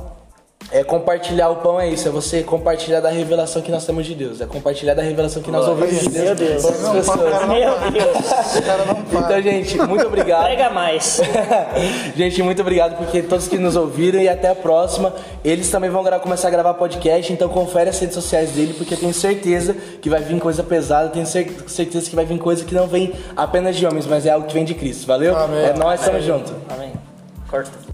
S1: é compartilhar o pão é isso, é você compartilhar da revelação que nós temos de Deus, é compartilhar da revelação que nós ouvimos de Deus.
S2: Meu Deus.
S1: pessoas.
S2: Meu Deus.
S1: Então, gente, muito obrigado.
S2: Prega mais.
S1: gente, muito obrigado porque todos que nos ouviram e até a próxima. Eles também vão começar a gravar podcast, então confere as redes sociais dele, porque eu tenho certeza que vai vir coisa pesada, tenho cer- certeza que vai vir coisa que não vem apenas de homens, mas é algo que vem de Cristo. Valeu?
S3: Amém.
S1: É nós, tamo junto.
S2: Amém.
S4: Corta.